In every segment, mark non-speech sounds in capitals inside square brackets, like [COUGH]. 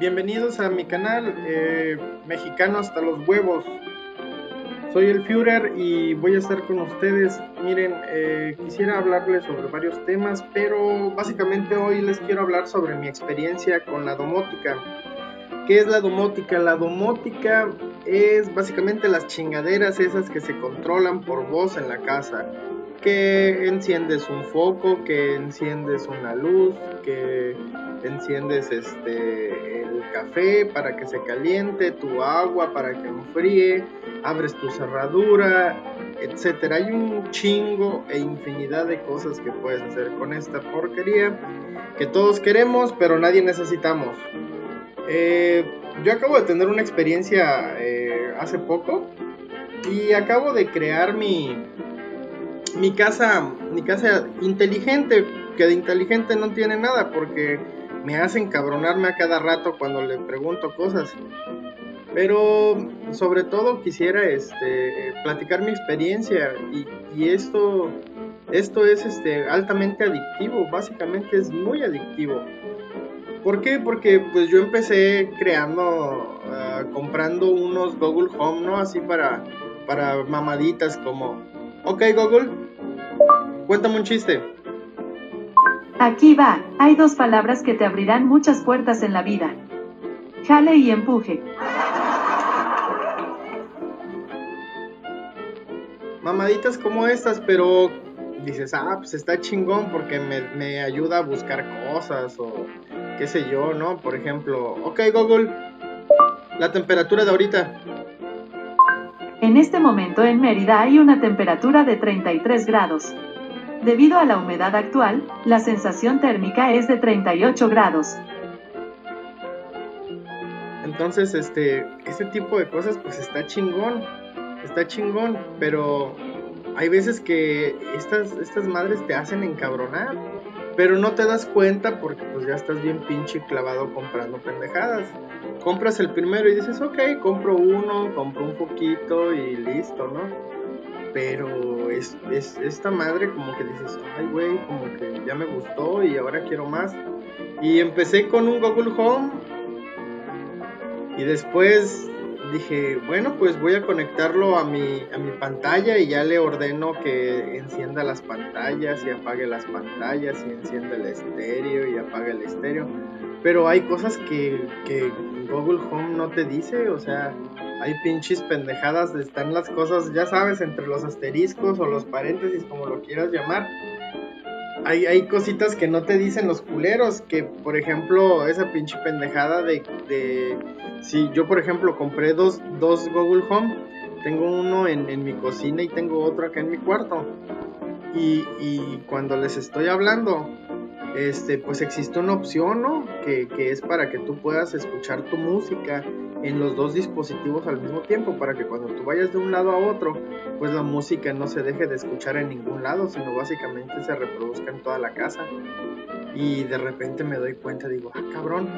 bienvenidos a mi canal eh, Mexicano hasta los huevos. Soy el Führer y voy a estar con ustedes. Miren, eh, quisiera hablarles sobre varios temas, pero básicamente hoy les quiero hablar sobre mi experiencia con la domótica. ¿Qué es la domótica? La domótica es básicamente las chingaderas esas que se controlan por voz en la casa. Que enciendes un foco, que enciendes una luz, que enciendes este el café para que se caliente, tu agua para que enfríe, abres tu cerradura, etcétera. Hay un chingo e infinidad de cosas que puedes hacer con esta porquería que todos queremos, pero nadie necesitamos. Eh, yo acabo de tener una experiencia eh, hace poco y acabo de crear mi mi casa mi casa inteligente que de inteligente no tiene nada porque me hacen cabronarme a cada rato cuando le pregunto cosas. Pero sobre todo quisiera este, platicar mi experiencia y, y, esto, esto es este, altamente adictivo, básicamente es muy adictivo. ¿Por qué? Porque pues yo empecé creando, uh, comprando unos Google Home, ¿no? Así para, para mamaditas como, ok Google, cuéntame un chiste. Aquí va, hay dos palabras que te abrirán muchas puertas en la vida. Jale y empuje. Mamaditas como estas, pero dices, ah, pues está chingón porque me, me, ayuda a buscar cosas o qué sé yo, ¿no? Por ejemplo, ok Google, la temperatura de ahorita. En este momento en Mérida hay una temperatura de 33 grados. Debido a la humedad actual, la sensación térmica es de 38 grados. Entonces, este, este tipo de cosas pues está chingón, está chingón, pero hay veces que estas, estas madres te hacen encabronar, pero no te das cuenta porque pues ya estás bien pinche clavado comprando pendejadas. Compras el primero y dices, ok, compro uno, compro un poquito y listo, ¿no? pero es, es, esta madre como que dices, ay güey, como que ya me gustó y ahora quiero más. Y empecé con un Google Home y después dije, bueno, pues voy a conectarlo a mi, a mi pantalla y ya le ordeno que encienda las pantallas y apague las pantallas y encienda el estéreo y apague el estéreo. Pero hay cosas que, que Google Home no te dice, o sea, hay pinches pendejadas, están las cosas, ya sabes, entre los asteriscos o los paréntesis, como lo quieras llamar. Hay, hay cositas que no te dicen los culeros, que por ejemplo, esa pinche pendejada de, de si yo por ejemplo compré dos, dos Google Home, tengo uno en, en mi cocina y tengo otro acá en mi cuarto. Y, y cuando les estoy hablando, este, pues existe una opción, ¿no? Que, que, es para que tú puedas escuchar tu música en los dos dispositivos al mismo tiempo, para que cuando tú vayas de un lado a otro, pues la música no se deje de escuchar en ningún lado, sino básicamente se reproduzca en toda la casa. Y de repente me doy cuenta, digo, ah, cabrón,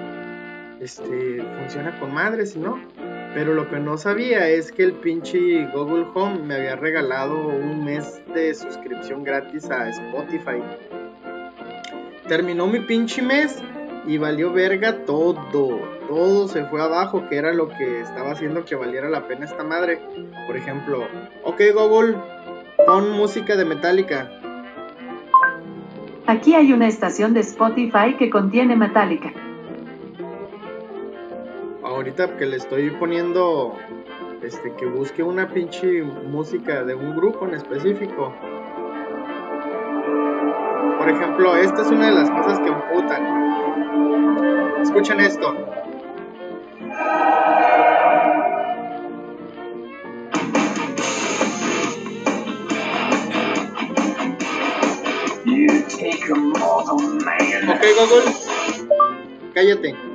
este, funciona con madres, ¿no? Pero lo que no sabía es que el pinche Google Home me había regalado un mes de suscripción gratis a Spotify terminó mi pinche mes y valió verga todo. Todo se fue abajo, que era lo que estaba haciendo que valiera la pena esta madre. Por ejemplo, ok Google, pon música de Metallica. Aquí hay una estación de Spotify que contiene Metallica. Ahorita que le estoy poniendo este que busque una pinche música de un grupo en específico por ejemplo, esta es una de las cosas que emputan. Escuchen esto. Ok, Google. Cállate.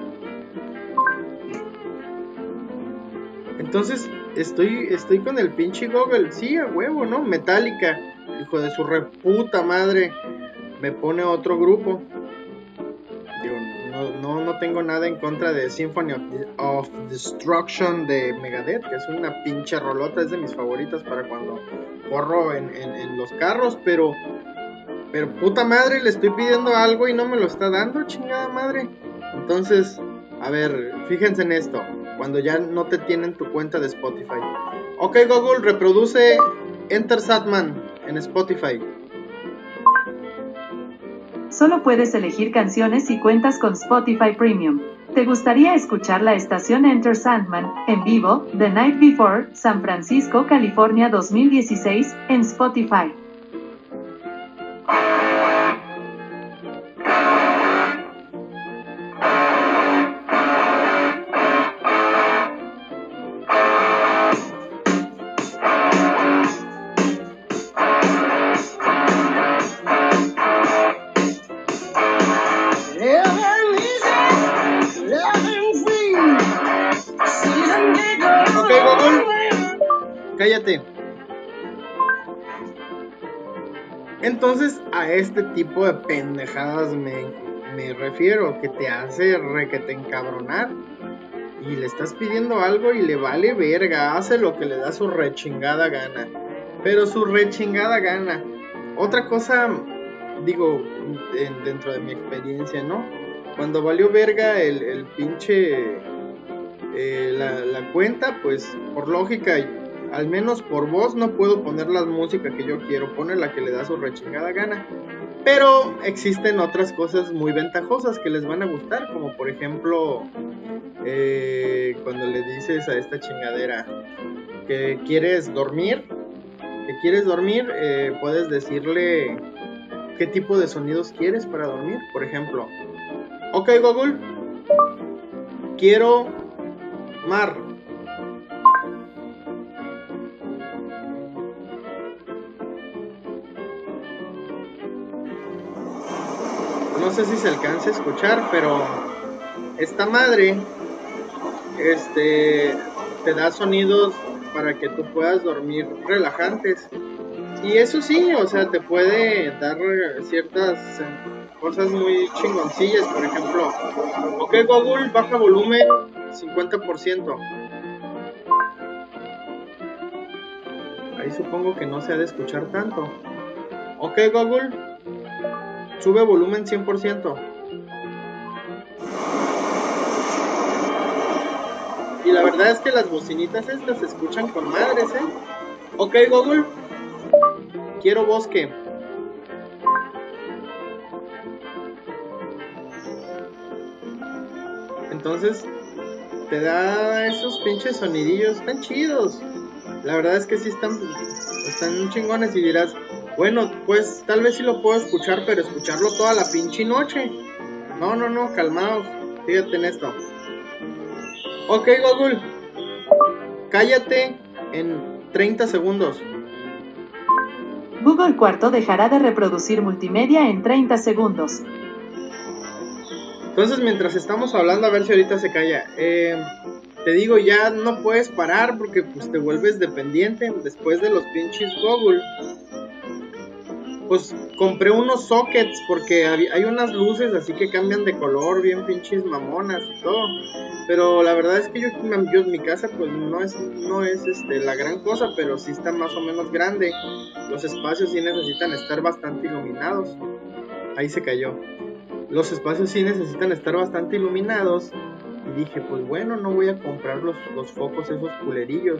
Entonces, estoy, estoy con el pinche Google. Sí, a huevo, ¿no? Metálica. Hijo de su reputa madre me pone otro grupo. Digo, no, no, tengo nada en contra de Symphony of, Destruction de Megadeth, que es una pinche rolota, es de mis favoritas para cuando corro en, en, los carros, pero, pero puta madre, le estoy pidiendo algo y no me lo está dando, chingada madre. Entonces, A ver, fíjense en esto. Cuando ya no te tienen tu cuenta de Spotify. Ok, Google, reproduce Enter Satman en Spotify. Solo puedes elegir canciones si cuentas con Spotify Premium. ¿Te gustaría escuchar la estación Enter Sandman en vivo, The Night Before, San Francisco, California 2016, en Spotify? Cállate. Entonces, a este tipo de pendejadas me, me refiero, que te hace requete encabronar. Y le estás pidiendo algo y le vale verga, hace lo que le da su rechingada gana. Pero su rechingada gana. Otra cosa, digo, en- dentro de mi experiencia, ¿no? Cuando valió verga el, el pinche eh, la cuenta, pues por lógica, al menos por voz, no puedo poner la música que yo quiero, poner la que le da su rechingada gana. Pero existen otras cosas muy ventajosas que les van a gustar, como por ejemplo, eh, cuando le dices a esta chingadera que quieres dormir, que quieres dormir, eh, puedes decirle qué tipo de sonidos quieres para dormir. Por ejemplo, ok Google, quiero mar. No sé si se alcance a escuchar, pero esta madre este te da sonidos para que tú puedas dormir relajantes. Y eso sí, o sea, te puede dar ciertas cosas muy chingoncillas, por ejemplo, ok Google, baja volumen 50%. Ahí supongo que no se ha de escuchar tanto. Ok Google, sube volumen 100%. Y la verdad es que las bocinitas estas se escuchan con madres, ¿eh? Ok Google, quiero bosque. Entonces te da esos pinches sonidillos tan chidos. La verdad es que sí están, están chingones y dirás, bueno, pues tal vez sí lo puedo escuchar, pero escucharlo toda la pinche noche. No, no, no, calmaos. Fíjate en esto. Ok, Google. Cállate en 30 segundos. Google Cuarto dejará de reproducir multimedia en 30 segundos. Entonces, mientras estamos hablando, a ver si ahorita se calla. Eh, te digo, ya no puedes parar porque pues te vuelves dependiente después de los pinches Google. Pues compré unos sockets porque hay unas luces así que cambian de color, bien pinches mamonas y todo. Pero la verdad es que yo, yo mi casa pues no es, no es este, la gran cosa, pero sí está más o menos grande. Los espacios sí necesitan estar bastante iluminados. Ahí se cayó los espacios sí necesitan estar bastante iluminados. Y dije, pues bueno, no voy a comprar los, los focos esos culerillos.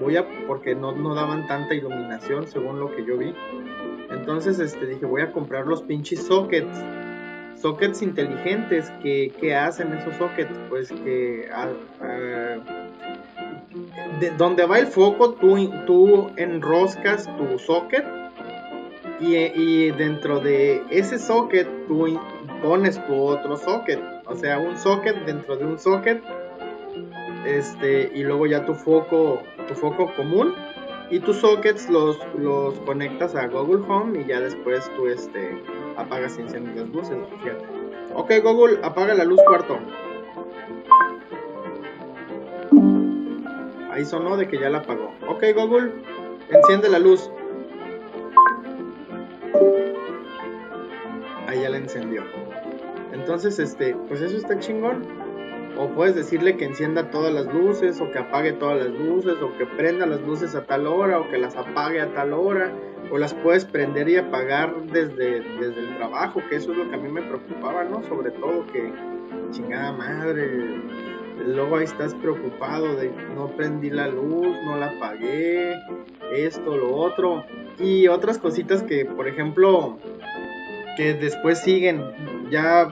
Voy a, porque no, no daban tanta iluminación según lo que yo vi. Entonces este, dije, voy a comprar los pinches sockets. Sockets inteligentes. que que hacen esos sockets? Pues que ah, ah, de, donde va el foco, tú, tú enroscas tu socket y, y dentro de ese socket tú pones tu otro socket, o sea, un socket dentro de un socket, este, y luego ya tu foco, tu foco común, y tus sockets los, los conectas a Google Home y ya después tú este, apagas y enciendes las luces, fíjate. Ok Google, apaga la luz cuarto. Ahí sonó de que ya la apagó. Ok Google, enciende la luz. Ahí ya la encendió. Entonces, este, pues eso está chingón. O puedes decirle que encienda todas las luces, o que apague todas las luces, o que prenda las luces a tal hora, o que las apague a tal hora, o las puedes prender y apagar desde, desde el trabajo, que eso es lo que a mí me preocupaba, ¿no? Sobre todo que chingada madre. Luego ahí estás preocupado de no prendí la luz, no la apagué, esto, lo otro. Y otras cositas que, por ejemplo, que después siguen. Ya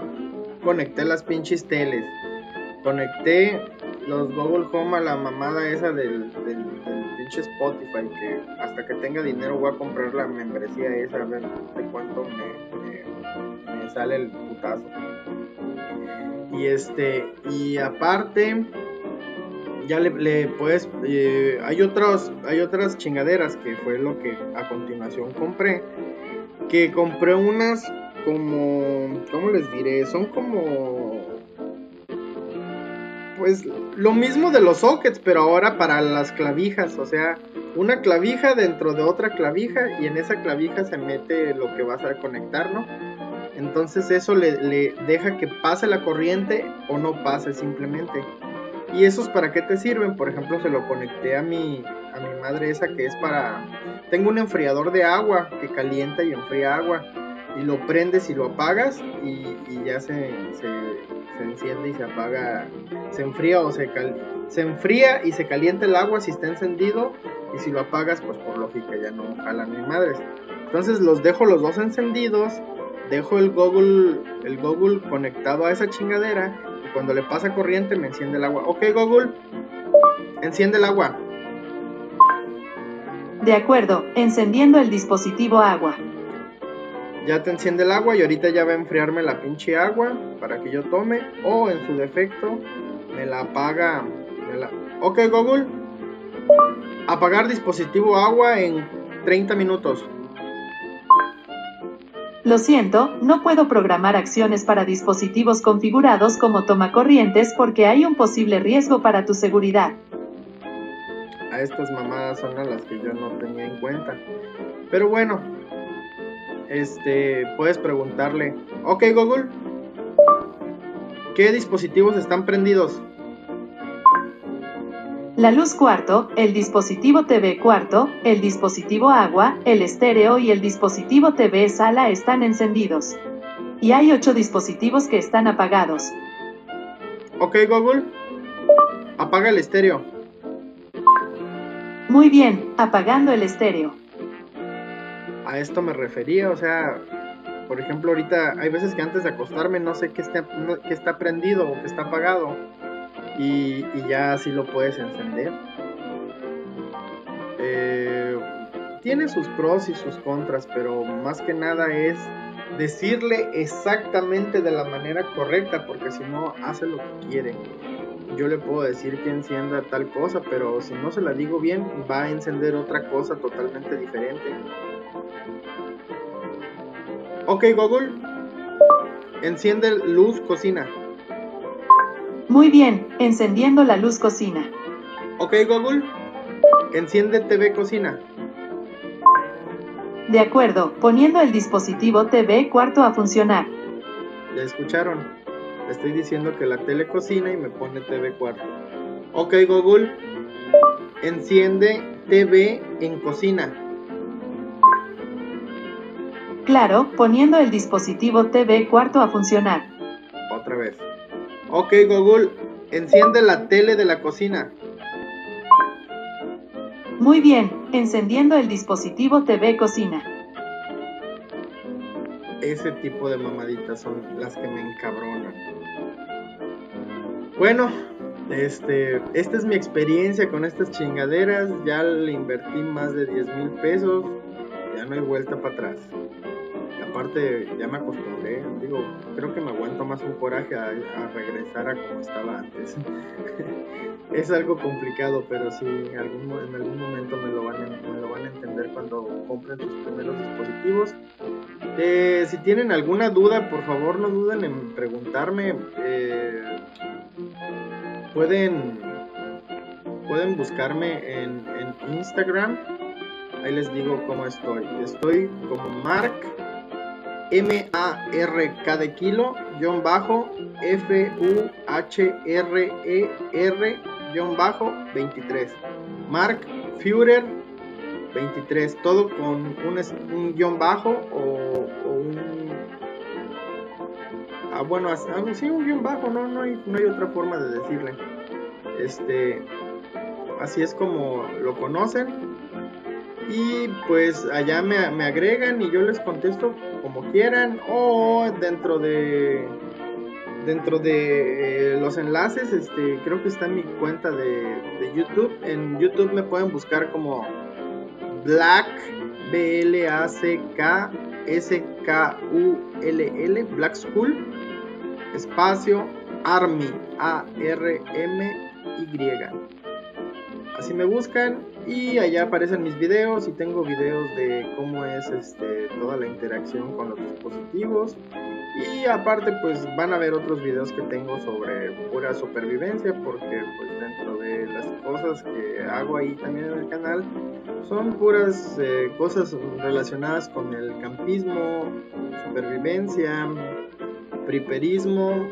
conecté las pinches teles. Conecté los Google Home a la mamada esa del, pinche Spotify. Que hasta que tenga dinero voy a comprar la membresía esa a ver de cuánto me, sale el putazo. Y este, y aparte, ya le, puedes, eh, hay hay otras chingaderas que fue lo que a continuación compré. Que compré unas como, ¿cómo les diré? Son como, pues lo mismo de los sockets, pero ahora para las clavijas, o sea, una clavija dentro de otra clavija y en esa clavija se mete lo que vas a conectar, ¿no? Entonces eso le, deja que pase la corriente o no pase simplemente. ¿Y esos para qué te sirven? Por ejemplo, se lo conecté a mi, a mi madre esa que es para... Tengo un enfriador de agua que calienta y enfría agua. Y lo prendes y lo apagas y, ya se, se, enciende y se apaga. Se enfría o se, se enfría y se calienta el agua si está encendido. Y si lo apagas, pues por lógica ya no jalan ni madres. Entonces los dejo los dos encendidos dejo el Google, el Google conectado a esa chingadera y cuando le pasa corriente me enciende el agua. Ok, Google, enciende el agua. De acuerdo, encendiendo el dispositivo agua. Ya te enciende el agua y ahorita ya va a enfriarme la pinche agua para que yo tome o en su defecto me la apaga. Ok, Google, apagar dispositivo agua en 30 minutos. Lo siento, no puedo programar acciones para dispositivos configurados como tomacorrientes porque hay un posible riesgo para tu seguridad. A estas mamadas son a las que yo no tenía en cuenta. Pero bueno, este, puedes preguntarle, ok Google, ¿qué dispositivos están prendidos? La luz cuarto, el dispositivo TV cuarto, el dispositivo agua, el estéreo y el dispositivo TV sala están encendidos. Y hay ocho dispositivos que están apagados. Ok Google, apaga el estéreo. Muy bien, apagando el estéreo. A esto me refería, o sea, por ejemplo, ahorita hay veces que antes de acostarme no sé qué está, qué está prendido o qué está apagado y, ya así lo puedes encender. Eh, tiene sus pros y sus contras, pero más que nada es decirle exactamente de la manera correcta, porque si no hace lo que quiere. Yo le puedo decir que encienda tal cosa, pero si no se la digo bien, va a encender otra cosa totalmente diferente. Ok Google, enciende luz cocina. Muy bien, encendiendo la luz cocina. Ok Google, enciende TV cocina. De acuerdo, poniendo el dispositivo TV cuarto a funcionar. Ya escucharon, estoy diciendo que la tele cocina y me pone TV cuarto. Ok Google, enciende TV en cocina. Claro, poniendo el dispositivo TV cuarto a funcionar. Otra vez. Ok Google, enciende la tele de la cocina. Muy bien, encendiendo el dispositivo TV cocina. Ese tipo de mamaditas son las que me encabronan. Bueno, este, esta es mi experiencia con estas chingaderas. Ya le invertí más de 10 mil pesos. Ya no hay vuelta para atrás aparte ya me acostumbré, digo, creo que me aguanto más un coraje a, regresar a como estaba antes. [LAUGHS] es algo complicado, pero sí, en algún, en algún momento me lo, van a, me lo van a entender cuando compren sus primeros dispositivos. Eh, si tienen alguna duda, por favor no duden en preguntarme. Eh, pueden, pueden buscarme en, en Instagram. Ahí les digo cómo estoy. Estoy como Mark M-A-R-K de kilo, guion bajo, F-U-H-R-E-R, guion bajo, 23. Mark Führer, 23. Todo con un, guion bajo o, un... ah, bueno, sí, un guion bajo, no, no hay, no hay otra forma de decirle. Este, así es como lo conocen. Y pues allá me, agregan y yo les contesto como quieran o dentro de dentro de eh, los enlaces, este, creo que está mi cuenta de, YouTube. En YouTube me pueden buscar como Black B L A C K S K U L L Black School espacio Army A R M Y. Así me buscan y allá aparecen mis videos y tengo videos de cómo es este, toda la interacción con los dispositivos y aparte pues van a ver otros videos que tengo sobre pura supervivencia porque pues dentro de las cosas que hago ahí también en el canal son puras eh, cosas relacionadas con el campismo, supervivencia, priperismo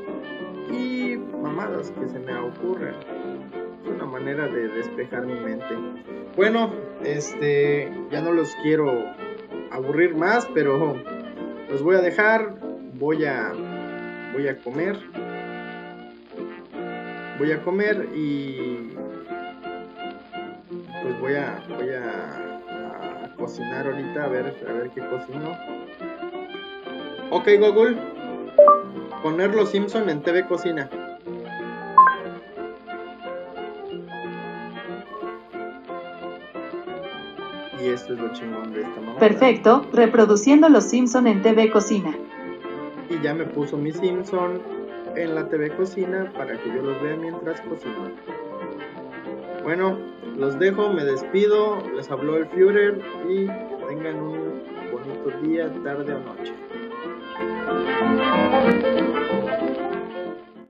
y mamadas que se me ocurren. Una manera de despejar mi mente. Bueno, este ya no los quiero aburrir más, pero los voy a dejar voy a voy a comer. Voy a comer y pues voy a voy a, cocinar ahorita a ver a ver qué cocino. Ok Google poner los Simpson en TV cocina esto es lo chingón de. Perfecto, reproduciendo los Simpson en TV Cocina. Y ya me puso mi Simpson en la TV Cocina para que yo los vea mientras cocino. Bueno, los dejo, me despido, les habló el Führer y que tengan un bonito día, tarde o noche.